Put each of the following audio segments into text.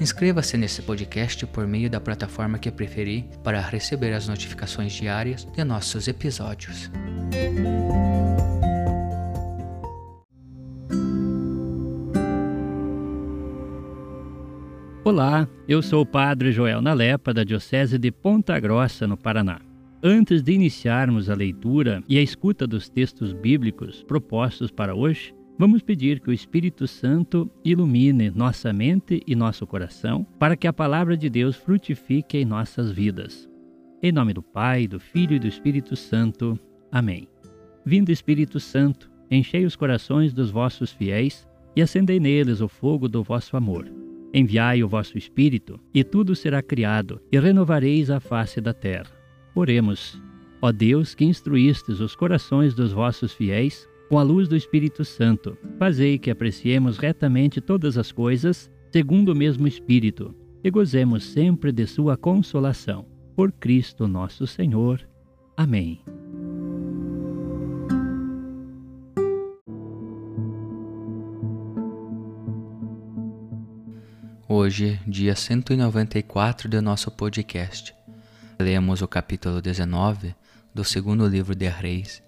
Inscreva-se nesse podcast por meio da plataforma que preferir para receber as notificações diárias de nossos episódios. Olá, eu sou o Padre Joel Nalepa, da Diocese de Ponta Grossa, no Paraná. Antes de iniciarmos a leitura e a escuta dos textos bíblicos propostos para hoje, Vamos pedir que o Espírito Santo ilumine nossa mente e nosso coração para que a palavra de Deus frutifique em nossas vidas. Em nome do Pai, do Filho e do Espírito Santo. Amém. Vindo Espírito Santo, enchei os corações dos vossos fiéis e acendei neles o fogo do vosso amor. Enviai o vosso Espírito, e tudo será criado, e renovareis a face da terra. Oremos. Ó Deus, que instruístes os corações dos vossos fiéis com a luz do Espírito Santo, fazei que apreciemos retamente todas as coisas, segundo o mesmo Espírito, e gozemos sempre de Sua consolação. Por Cristo nosso Senhor. Amém. Hoje, dia 194 do nosso podcast, lemos o capítulo 19 do segundo livro de Reis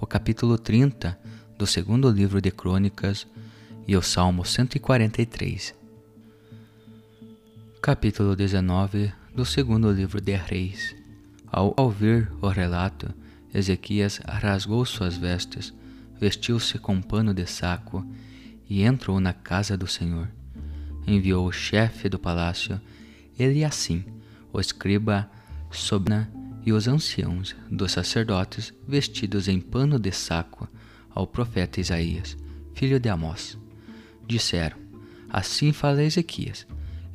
o capítulo 30 do segundo livro de Crônicas e o Salmo 143. Capítulo 19 do segundo livro de Reis. Ao ouvir o relato, Ezequias rasgou suas vestes, vestiu-se com pano de saco e entrou na casa do Senhor. Enviou o chefe do palácio, ele assim, o escriba Sobna e os anciãos dos sacerdotes vestidos em pano de saco ao profeta Isaías, filho de Amós. Disseram: Assim fala Ezequias: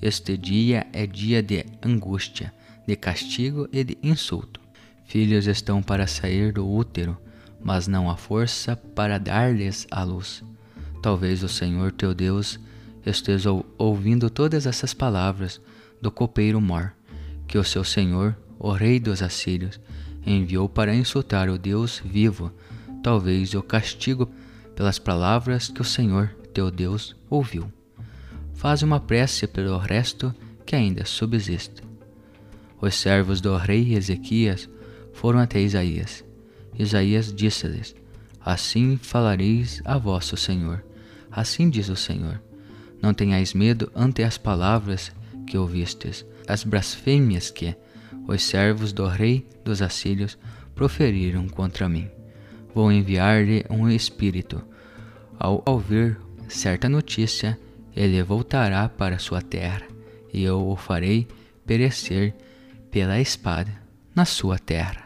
Este dia é dia de angústia, de castigo e de insulto. Filhos estão para sair do útero, mas não há força para dar-lhes a luz. Talvez o Senhor teu Deus esteja ouvindo todas essas palavras do copeiro Mor, que o seu Senhor o rei dos assírios, enviou para insultar o Deus vivo, talvez o castigo pelas palavras que o Senhor, teu Deus, ouviu. Faz uma prece pelo resto que ainda subsiste. Os servos do rei Ezequias foram até Isaías. Isaías disse-lhes: Assim falareis a vosso Senhor. Assim diz o Senhor: Não tenhais medo ante as palavras que ouvistes, as blasfêmias que, os servos do rei dos assírios proferiram contra mim. Vou enviar-lhe um espírito. Ao ouvir certa notícia, ele voltará para sua terra, e eu o farei perecer pela espada na sua terra.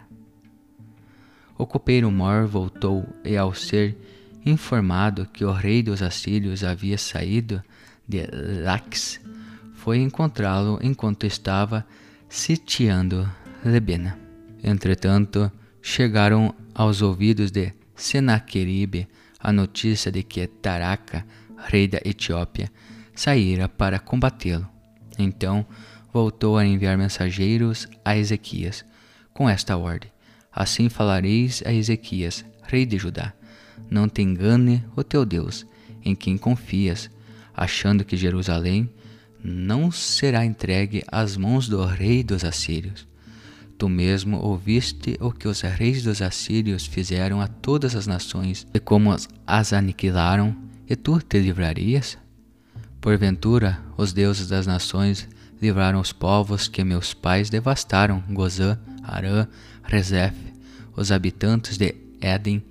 O copeiro Mor voltou e, ao ser informado que o rei dos assírios havia saído de Lax, foi encontrá-lo enquanto estava sitiando Lebena. Entretanto, chegaram aos ouvidos de Senaqueribe a notícia de que Taraka, rei da Etiópia, saíra para combatê-lo. Então voltou a enviar mensageiros a Ezequias, com esta ordem: Assim falareis a Ezequias, rei de Judá: Não te engane o teu Deus, em quem confias, achando que Jerusalém não será entregue às mãos do rei dos assírios. Tu mesmo ouviste o que os reis dos assírios fizeram a todas as nações e como as aniquilaram, e tu te livrarias? Porventura, os deuses das nações livraram os povos que meus pais devastaram, Gozã, Arã, Rezef, os habitantes de Éden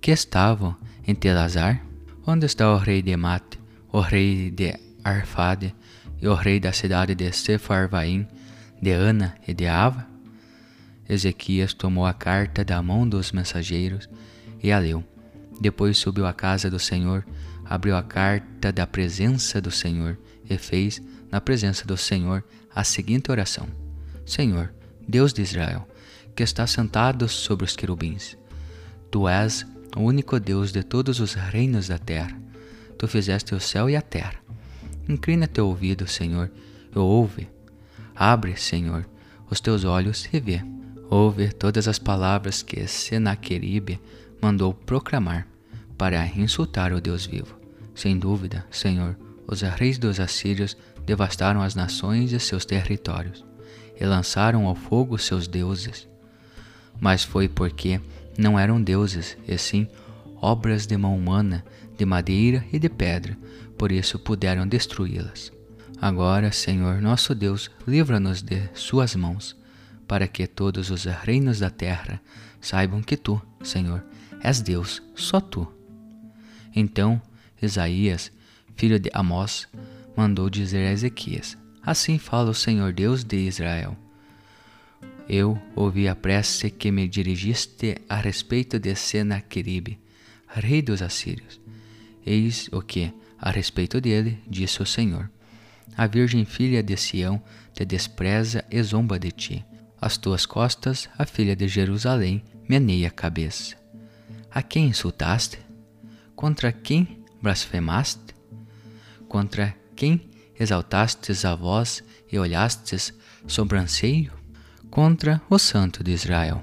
que estavam em Telazar? Onde está o rei de Mate, o rei de Arfade e o rei da cidade de Sefarvaim, de Ana e de Ava? Ezequias tomou a carta da mão dos mensageiros e a leu. Depois subiu à casa do Senhor, abriu a carta da presença do Senhor e fez, na presença do Senhor, a seguinte oração: Senhor, Deus de Israel, que está sentado sobre os querubins, tu és o único Deus de todos os reinos da terra. Tu fizeste o céu e a terra. Inclina teu ouvido, Senhor, e ouve. Abre, Senhor, os teus olhos e vê. Ouve todas as palavras que Senaqueribe mandou proclamar para insultar o Deus vivo. Sem dúvida, Senhor, os reis dos assírios devastaram as nações e seus territórios e lançaram ao fogo seus deuses. Mas foi porque não eram deuses, e sim obras de mão humana, de madeira e de pedra, por isso puderam destruí-las. Agora, Senhor nosso Deus, livra-nos de Suas mãos, para que todos os reinos da terra saibam que Tu, Senhor, és Deus, só Tu. Então, Isaías, filho de Amós, mandou dizer a Ezequias: Assim fala o Senhor Deus de Israel eu ouvi a prece que me dirigiste a respeito de Senaqueribe, rei dos assírios. Eis o que, a respeito dele, disse o Senhor. A virgem filha de Sião te despreza e zomba de ti. As tuas costas, a filha de Jerusalém, meneia a cabeça. A quem insultaste? Contra quem blasfemaste? Contra quem exaltastes a voz e olhastes sobranceio? contra o Santo de Israel.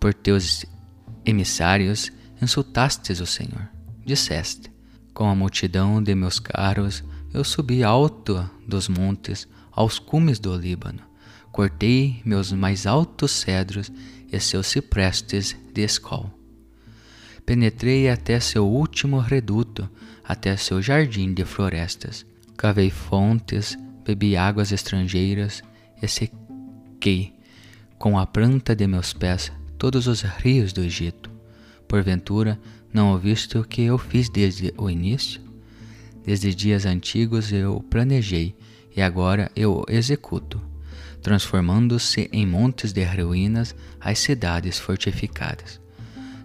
Por teus emissários insultastes o Senhor. Disseste: Com a multidão de meus caros, eu subi alto dos montes, aos cumes do Líbano. Cortei meus mais altos cedros e seus ciprestes de escol. Penetrei até seu último reduto, até seu jardim de florestas. Cavei fontes, bebi águas estrangeiras e sequei com a planta de meus pés todos os rios do Egito. Porventura, não ouviste o que eu fiz desde o início? Desde dias antigos eu planejei e agora eu executo, transformando-se em montes de ruínas as cidades fortificadas.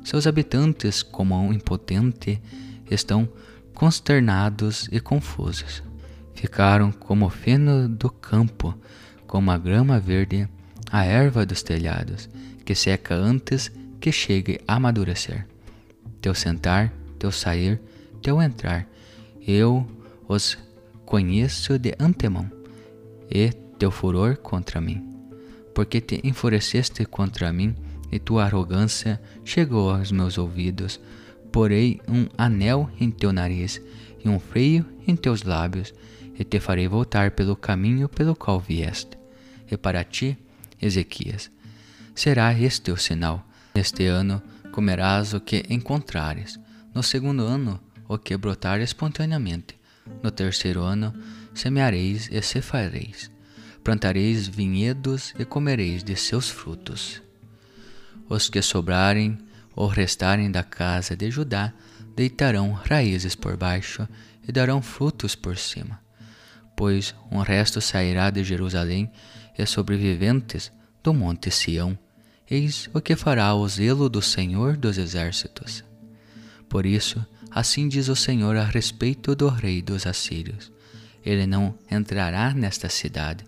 Seus habitantes, como um impotente, estão consternados e confusos. Ficaram como feno do campo como a grama verde, a erva dos telhados, que seca antes que chegue a amadurecer. Teu sentar, teu sair, teu entrar, eu os conheço de antemão, e teu furor contra mim. Porque te enfureceste contra mim, e tua arrogância chegou aos meus ouvidos. Porei um anel em teu nariz e um freio em teus lábios, e te farei voltar pelo caminho pelo qual vieste e para ti, Ezequias, será este o sinal. Neste ano comerás o que encontrares, no segundo ano o que brotar espontaneamente, no terceiro ano semeareis e cefareis, plantareis vinhedos e comereis de seus frutos. Os que sobrarem ou restarem da casa de Judá deitarão raízes por baixo e darão frutos por cima, pois um resto sairá de Jerusalém e sobreviventes do monte Sião. Eis o que fará o zelo do Senhor dos Exércitos. Por isso, assim diz o Senhor a respeito do rei dos assírios: Ele não entrará nesta cidade,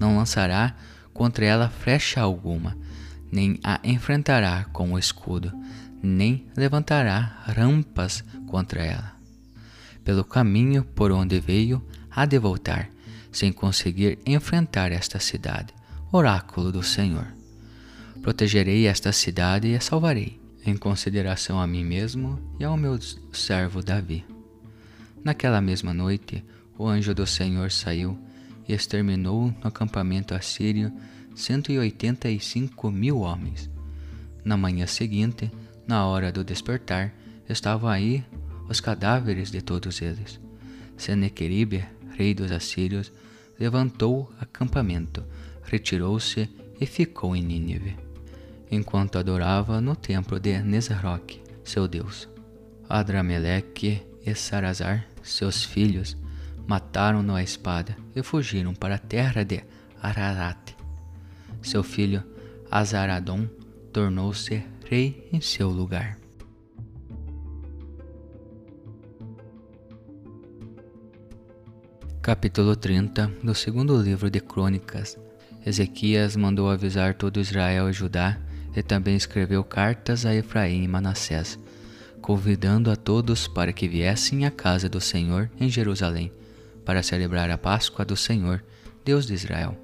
não lançará contra ela flecha alguma, nem a enfrentará com o escudo, nem levantará rampas contra ela. Pelo caminho por onde veio, há de voltar, sem conseguir enfrentar esta cidade. Oráculo do Senhor. Protegerei esta cidade e a salvarei, em consideração a mim mesmo e ao meu servo Davi. Naquela mesma noite, o anjo do Senhor saiu exterminou no acampamento assírio cento e oitenta e cinco mil homens. Na manhã seguinte, na hora do despertar, estavam aí os cadáveres de todos eles. Senequeribe, rei dos assírios, levantou acampamento, retirou-se e ficou em Nínive. enquanto adorava no templo de Nesroque, seu deus. Adrameleque e Sarazar, seus filhos, mataram-no à espada e fugiram para a terra de Ararat. Seu filho Azaradon tornou-se rei em seu lugar. Capítulo 30 do segundo livro de Crônicas. Ezequias mandou avisar todo Israel e Judá e também escreveu cartas a Efraim e Manassés, convidando a todos para que viessem à casa do Senhor em Jerusalém, para celebrar a Páscoa do Senhor, Deus de Israel.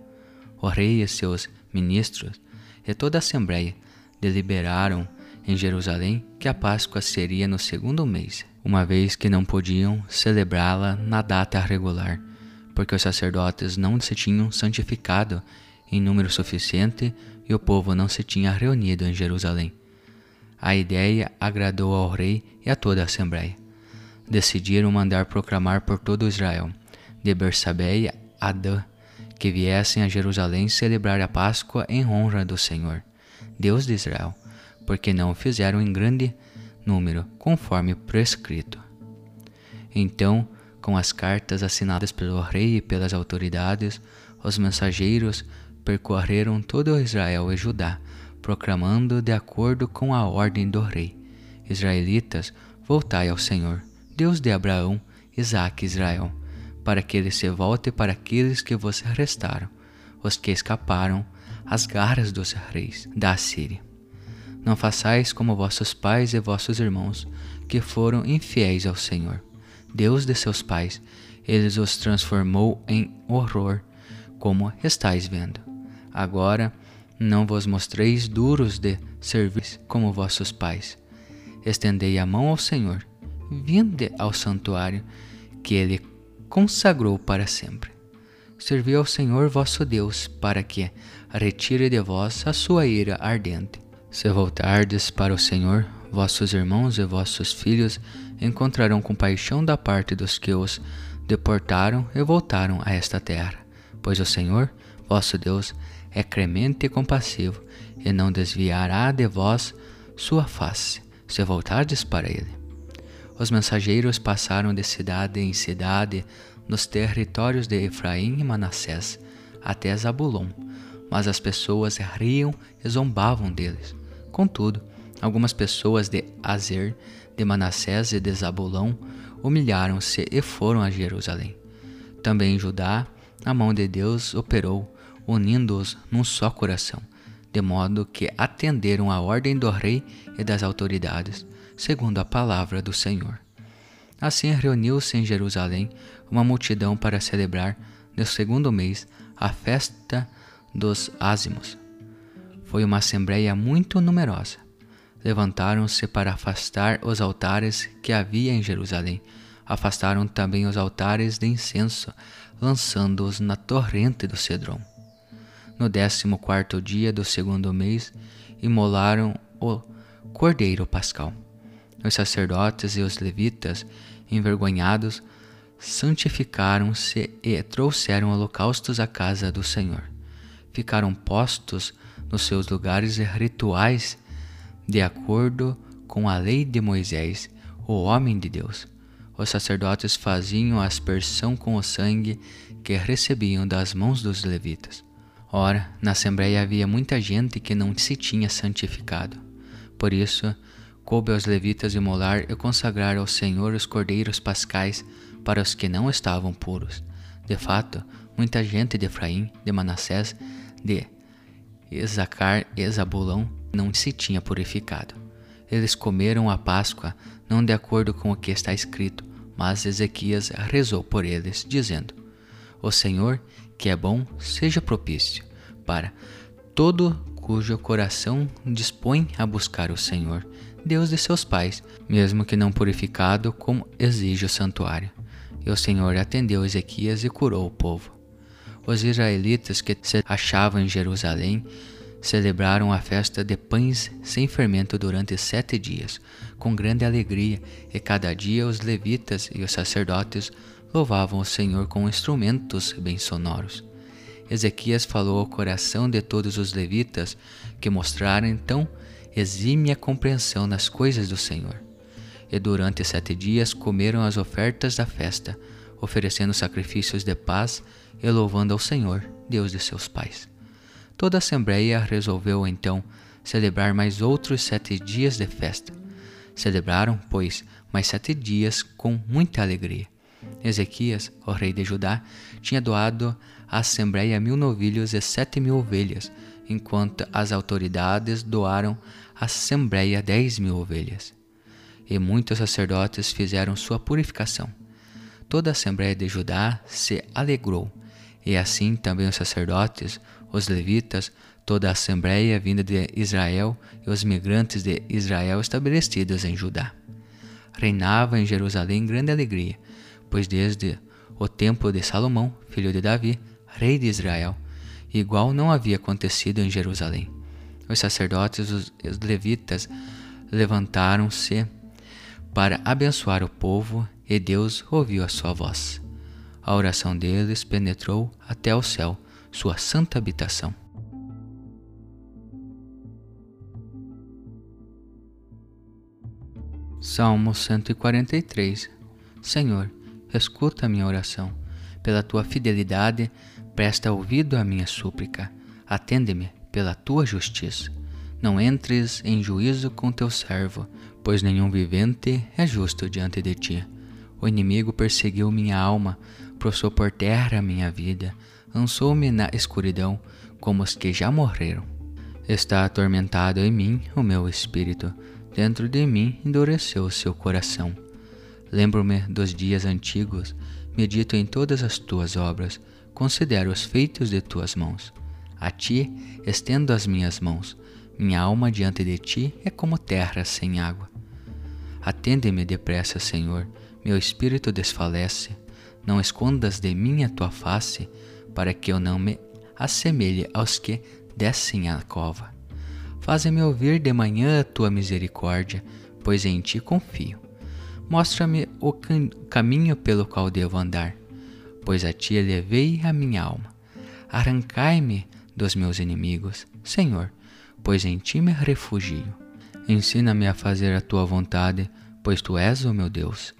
O rei e seus ministros e toda a assembleia deliberaram em Jerusalém que a Páscoa seria no segundo mês, uma vez que não podiam celebrá-la na data regular, porque os sacerdotes não se tinham santificado em número suficiente e o povo não se tinha reunido em Jerusalém. A ideia agradou ao rei e a toda a assembleia. Decidiram mandar proclamar por todo Israel, de Bersabeia a Dan, que viessem a Jerusalém celebrar a Páscoa em honra do Senhor, Deus de Israel, porque não o fizeram em grande número, conforme prescrito. Então, com as cartas assinadas pelo rei e pelas autoridades, os mensageiros percorreram todo Israel e Judá, proclamando de acordo com a ordem do rei: Israelitas, voltai ao Senhor, Deus de Abraão, Isaque e Israel, para que ele se volte para aqueles que vos restaram, os que escaparam às garras dos reis da Assíria. Não façais como vossos pais e vossos irmãos, que foram infiéis ao Senhor, Deus de seus pais, ele os transformou em horror, como estáis vendo. Agora não vos mostreis duros de servir como vossos pais. Estendei a mão ao Senhor, vinde ao santuário que ele consagrou para sempre. Servi ao Senhor vosso Deus, para que retire de vós a sua ira ardente. Se voltardes para o Senhor, vossos irmãos e vossos filhos encontrarão compaixão da parte dos que os deportaram e voltaram a esta terra, pois o Senhor, vosso Deus, é clemente e compassivo, e não desviará de vós sua face, se voltardes para ele. Os mensageiros passaram de cidade em cidade nos territórios de Efraim e Manassés, até Zabulon, mas as pessoas riam e zombavam deles. Contudo, algumas pessoas de Azer, de Manassés e de Zabulon humilharam-se e foram a Jerusalém. Também em Judá, a mão de Deus operou unindo-os num só coração, de modo que atenderam à ordem do rei e das autoridades, segundo a palavra do Senhor. Assim reuniu-se em Jerusalém uma multidão para celebrar, no segundo mês, a festa dos ázimos. Foi uma assembleia muito numerosa. Levantaram-se para afastar os altares que havia em Jerusalém. Afastaram também os altares de incenso, lançando-os na torrente do Cedron no décimo quarto dia do segundo mês, imolaram o cordeiro pascal. Os sacerdotes e os levitas, envergonhados, santificaram-se e trouxeram holocaustos à casa do Senhor. Ficaram postos nos seus lugares rituais, de acordo com a lei de Moisés, o homem de Deus. Os sacerdotes faziam aspersão com o sangue que recebiam das mãos dos levitas. Ora, na Assembleia havia muita gente que não se tinha santificado. Por isso, coube aos levitas imolar e consagrar ao Senhor os cordeiros pascais para os que não estavam puros. De fato, muita gente de Efraim, de Manassés, de Esacar e Zabulão não se tinha purificado. Eles comeram a Páscoa não de acordo com o que está escrito, mas Ezequias rezou por eles, dizendo: O Senhor que é bom, seja propício para todo cujo coração dispõe a buscar o Senhor, Deus de seus pais, mesmo que não purificado como exige o santuário. E o Senhor atendeu Ezequias e curou o povo. Os israelitas que se achavam em Jerusalém celebraram a festa de pães sem fermento durante sete dias, com grande alegria, e cada dia os levitas e os sacerdotes louvavam o Senhor com instrumentos bem sonoros. Ezequias falou ao coração de todos os levitas, que mostraram então exímia compreensão nas coisas do Senhor. E durante sete dias comeram as ofertas da festa, oferecendo sacrifícios de paz e louvando ao Senhor, Deus de seus pais. Toda a Assembleia resolveu então celebrar mais outros sete dias de festa. Celebraram, pois, mais sete dias com muita alegria. Ezequias, o rei de Judá, tinha doado à Assembleia mil novilhos e sete mil ovelhas, enquanto as autoridades doaram à Assembleia dez mil ovelhas. E muitos sacerdotes fizeram sua purificação. Toda a Assembleia de Judá se alegrou, e assim também os sacerdotes, os levitas, toda a Assembleia vinda de Israel e os migrantes de Israel estabelecidos em Judá. Reinava em Jerusalém grande alegria, pois desde o tempo de Salomão, filho de Davi, rei de Israel, igual não havia acontecido em Jerusalém. Os sacerdotes e os levitas levantaram-se para abençoar o povo e Deus ouviu a sua voz. A oração deles penetrou até o céu, sua santa habitação. Salmo 143 Senhor, escuta a minha oração. Pela tua fidelidade, presta ouvido à minha súplica. Atende-me pela tua justiça. Não entres em juízo com teu servo, pois nenhum vivente é justo diante de ti. O inimigo perseguiu minha alma, prostrou por terra a minha vida, lançou-me na escuridão como os que já morreram. Está atormentado em mim o meu espírito, dentro de mim endureceu o seu coração. Lembro-me dos dias antigos, medito em todas as tuas obras, considero os feitos de tuas mãos. A ti estendo as minhas mãos, minha alma diante de ti é como terra sem água. Atende-me depressa, Senhor, meu espírito desfalece. Não escondas de mim a tua face, para que eu não me assemelhe aos que descem à cova. Faze-me ouvir de manhã a tua misericórdia, pois em ti confio. Mostra-me o caminho pelo qual devo andar, pois a ti elevei a minha alma. Arrancai-me dos meus inimigos, Senhor, pois em ti me refugio. Ensina-me a fazer a tua vontade, pois tu és o meu Deus.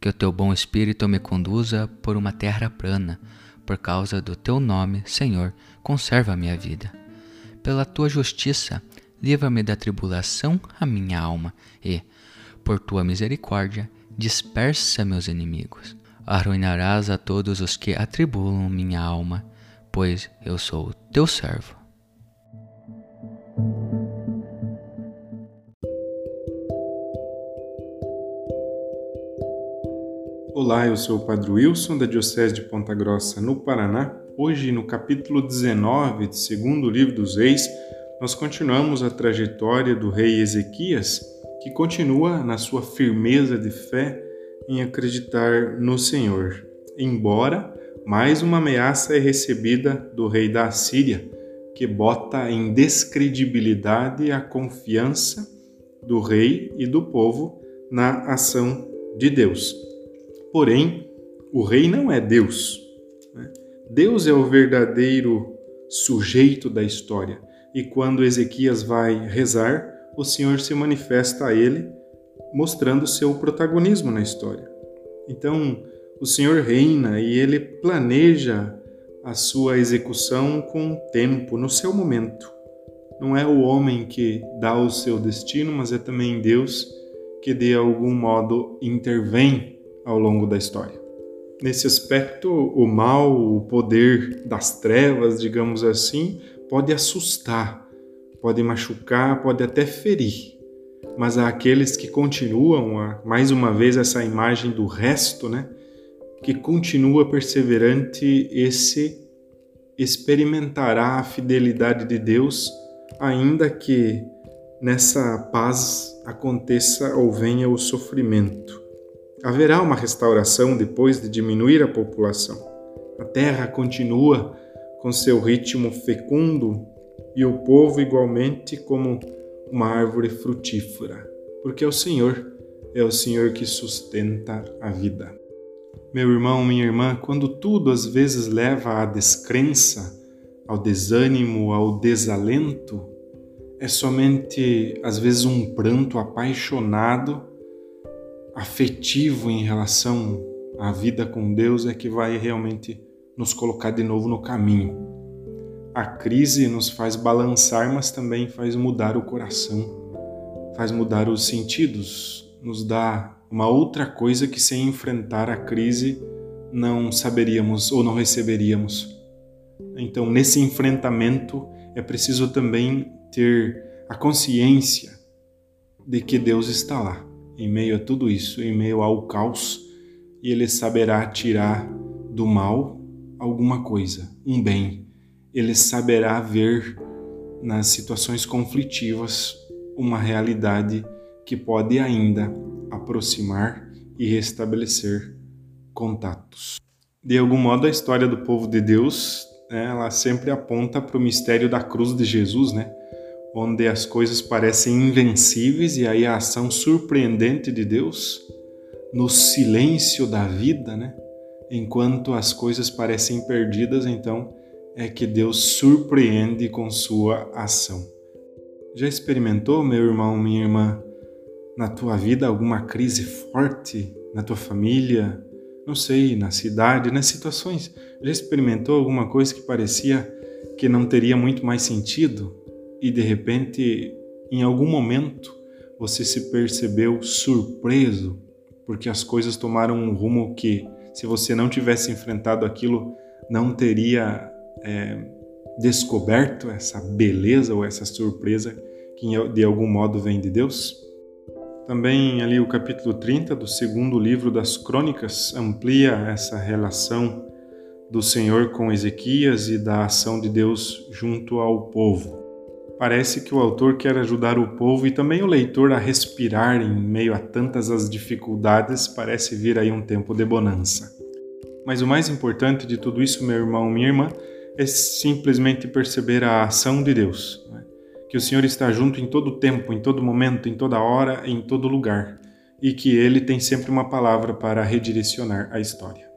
Que o teu bom espírito me conduza por uma terra plana, por causa do teu nome, Senhor, conserva a minha vida. Pela tua justiça, livra-me da tribulação a minha alma e, por tua misericórdia, dispersa meus inimigos. Arruinarás a todos os que atribulam minha alma, pois eu sou teu servo. Olá, eu sou o Padre Wilson, da Diocese de Ponta Grossa, no Paraná. Hoje, no capítulo 19 do segundo livro dos Reis, nós continuamos a trajetória do rei Ezequias que continua na sua firmeza de fé em acreditar no Senhor, embora mais uma ameaça é recebida do rei da Assíria, que bota em descredibilidade a confiança do rei e do povo na ação de Deus. Porém, o rei não é Deus. Né? Deus é o verdadeiro sujeito da história. E quando Ezequias vai rezar, o Senhor se manifesta a ele, mostrando seu protagonismo na história. Então, o Senhor reina e ele planeja a sua execução com tempo, no seu momento. Não é o homem que dá o seu destino, mas é também Deus que de algum modo intervém ao longo da história. Nesse aspecto, o mal, o poder das trevas, digamos assim, pode assustar pode machucar, pode até ferir. Mas há aqueles que continuam, mais uma vez essa imagem do resto, né? Que continua perseverante, esse experimentará a fidelidade de Deus, ainda que nessa paz aconteça ou venha o sofrimento. Haverá uma restauração depois de diminuir a população. A terra continua com seu ritmo fecundo e o povo igualmente como uma árvore frutífera, porque é o Senhor é o Senhor que sustenta a vida. Meu irmão, minha irmã, quando tudo às vezes leva à descrença, ao desânimo, ao desalento, é somente às vezes um pranto apaixonado, afetivo em relação à vida com Deus é que vai realmente nos colocar de novo no caminho. A crise nos faz balançar, mas também faz mudar o coração, faz mudar os sentidos, nos dá uma outra coisa que sem enfrentar a crise não saberíamos ou não receberíamos. Então, nesse enfrentamento, é preciso também ter a consciência de que Deus está lá, em meio a tudo isso, em meio ao caos, e Ele saberá tirar do mal alguma coisa, um bem. Ele saberá ver nas situações conflitivas uma realidade que pode ainda aproximar e restabelecer contatos. De algum modo, a história do povo de Deus, né, ela sempre aponta para o mistério da cruz de Jesus, né? onde as coisas parecem invencíveis e aí a ação surpreendente de Deus no silêncio da vida, né? Enquanto as coisas parecem perdidas, então é que Deus surpreende com sua ação. Já experimentou, meu irmão, minha irmã, na tua vida alguma crise forte na tua família, não sei, na cidade, nas situações? Já experimentou alguma coisa que parecia que não teria muito mais sentido? e de repente, em algum momento, você se percebeu surpreso porque as coisas tomaram um rumo que, se você não tivesse enfrentado aquilo, não teria é, descoberto essa beleza ou essa surpresa que de algum modo vem de Deus? Também ali o capítulo 30 do segundo livro das Crônicas amplia essa relação do Senhor com Ezequias e da ação de Deus junto ao povo. Parece que o autor quer ajudar o povo e também o leitor a respirar em meio a tantas as dificuldades, parece vir aí um tempo de bonança. Mas o mais importante de tudo isso, meu irmão, minha irmã, é simplesmente perceber a ação de Deus. Né? Que o Senhor está junto em todo tempo, em todo momento, em toda hora, em todo lugar. E que Ele tem sempre uma palavra para redirecionar a história.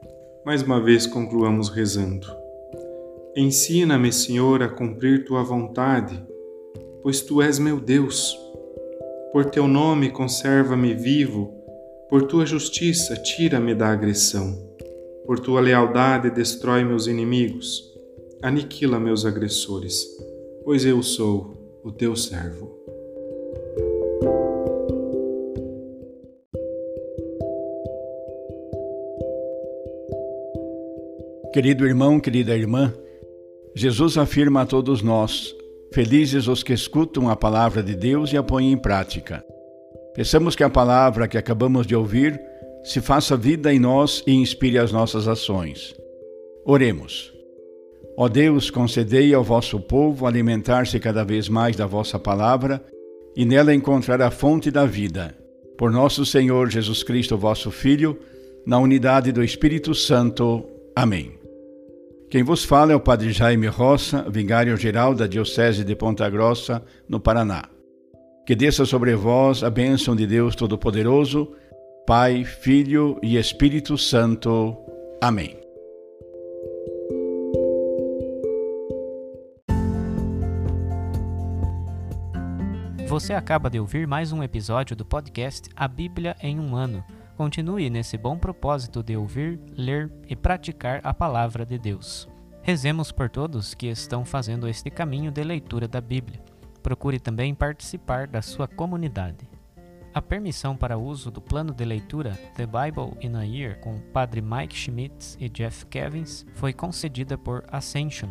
Mais uma vez concluamos rezando. Ensina-me, Senhor, a cumprir tua vontade pois tu és meu Deus. Por teu nome conserva-me vivo, por tua justiça tira-me da agressão. Por tua lealdade destrói meus inimigos, aniquila meus agressores, pois eu sou o teu servo. Querido irmão, querida irmã, Jesus afirma a todos nós: Felizes os que escutam a palavra de Deus e a põem em prática. Peçamos que a palavra que acabamos de ouvir se faça vida em nós e inspire as nossas ações. Oremos. Ó Deus, concedei ao vosso povo alimentar-se cada vez mais da vossa palavra e nela encontrar a fonte da vida. Por nosso Senhor Jesus Cristo, vosso Filho, na unidade do Espírito Santo. Amém. Quem vos fala é o Padre Jaime Roça, vigário-geral da Diocese de Ponta Grossa, no Paraná. Que desça sobre vós a bênção de Deus Todo-Poderoso, Pai, Filho e Espírito Santo. Amém. Você acaba de ouvir mais um episódio do podcast A Bíblia em um Ano Continue nesse bom propósito de ouvir, ler e praticar a palavra de Deus. Rezemos por todos que estão fazendo este caminho de leitura da Bíblia. Procure também participar da sua comunidade. A permissão para uso do plano de leitura The Bible in a Year com o Padre Mike Schmitz e Jeff Kevins foi concedida por Ascension.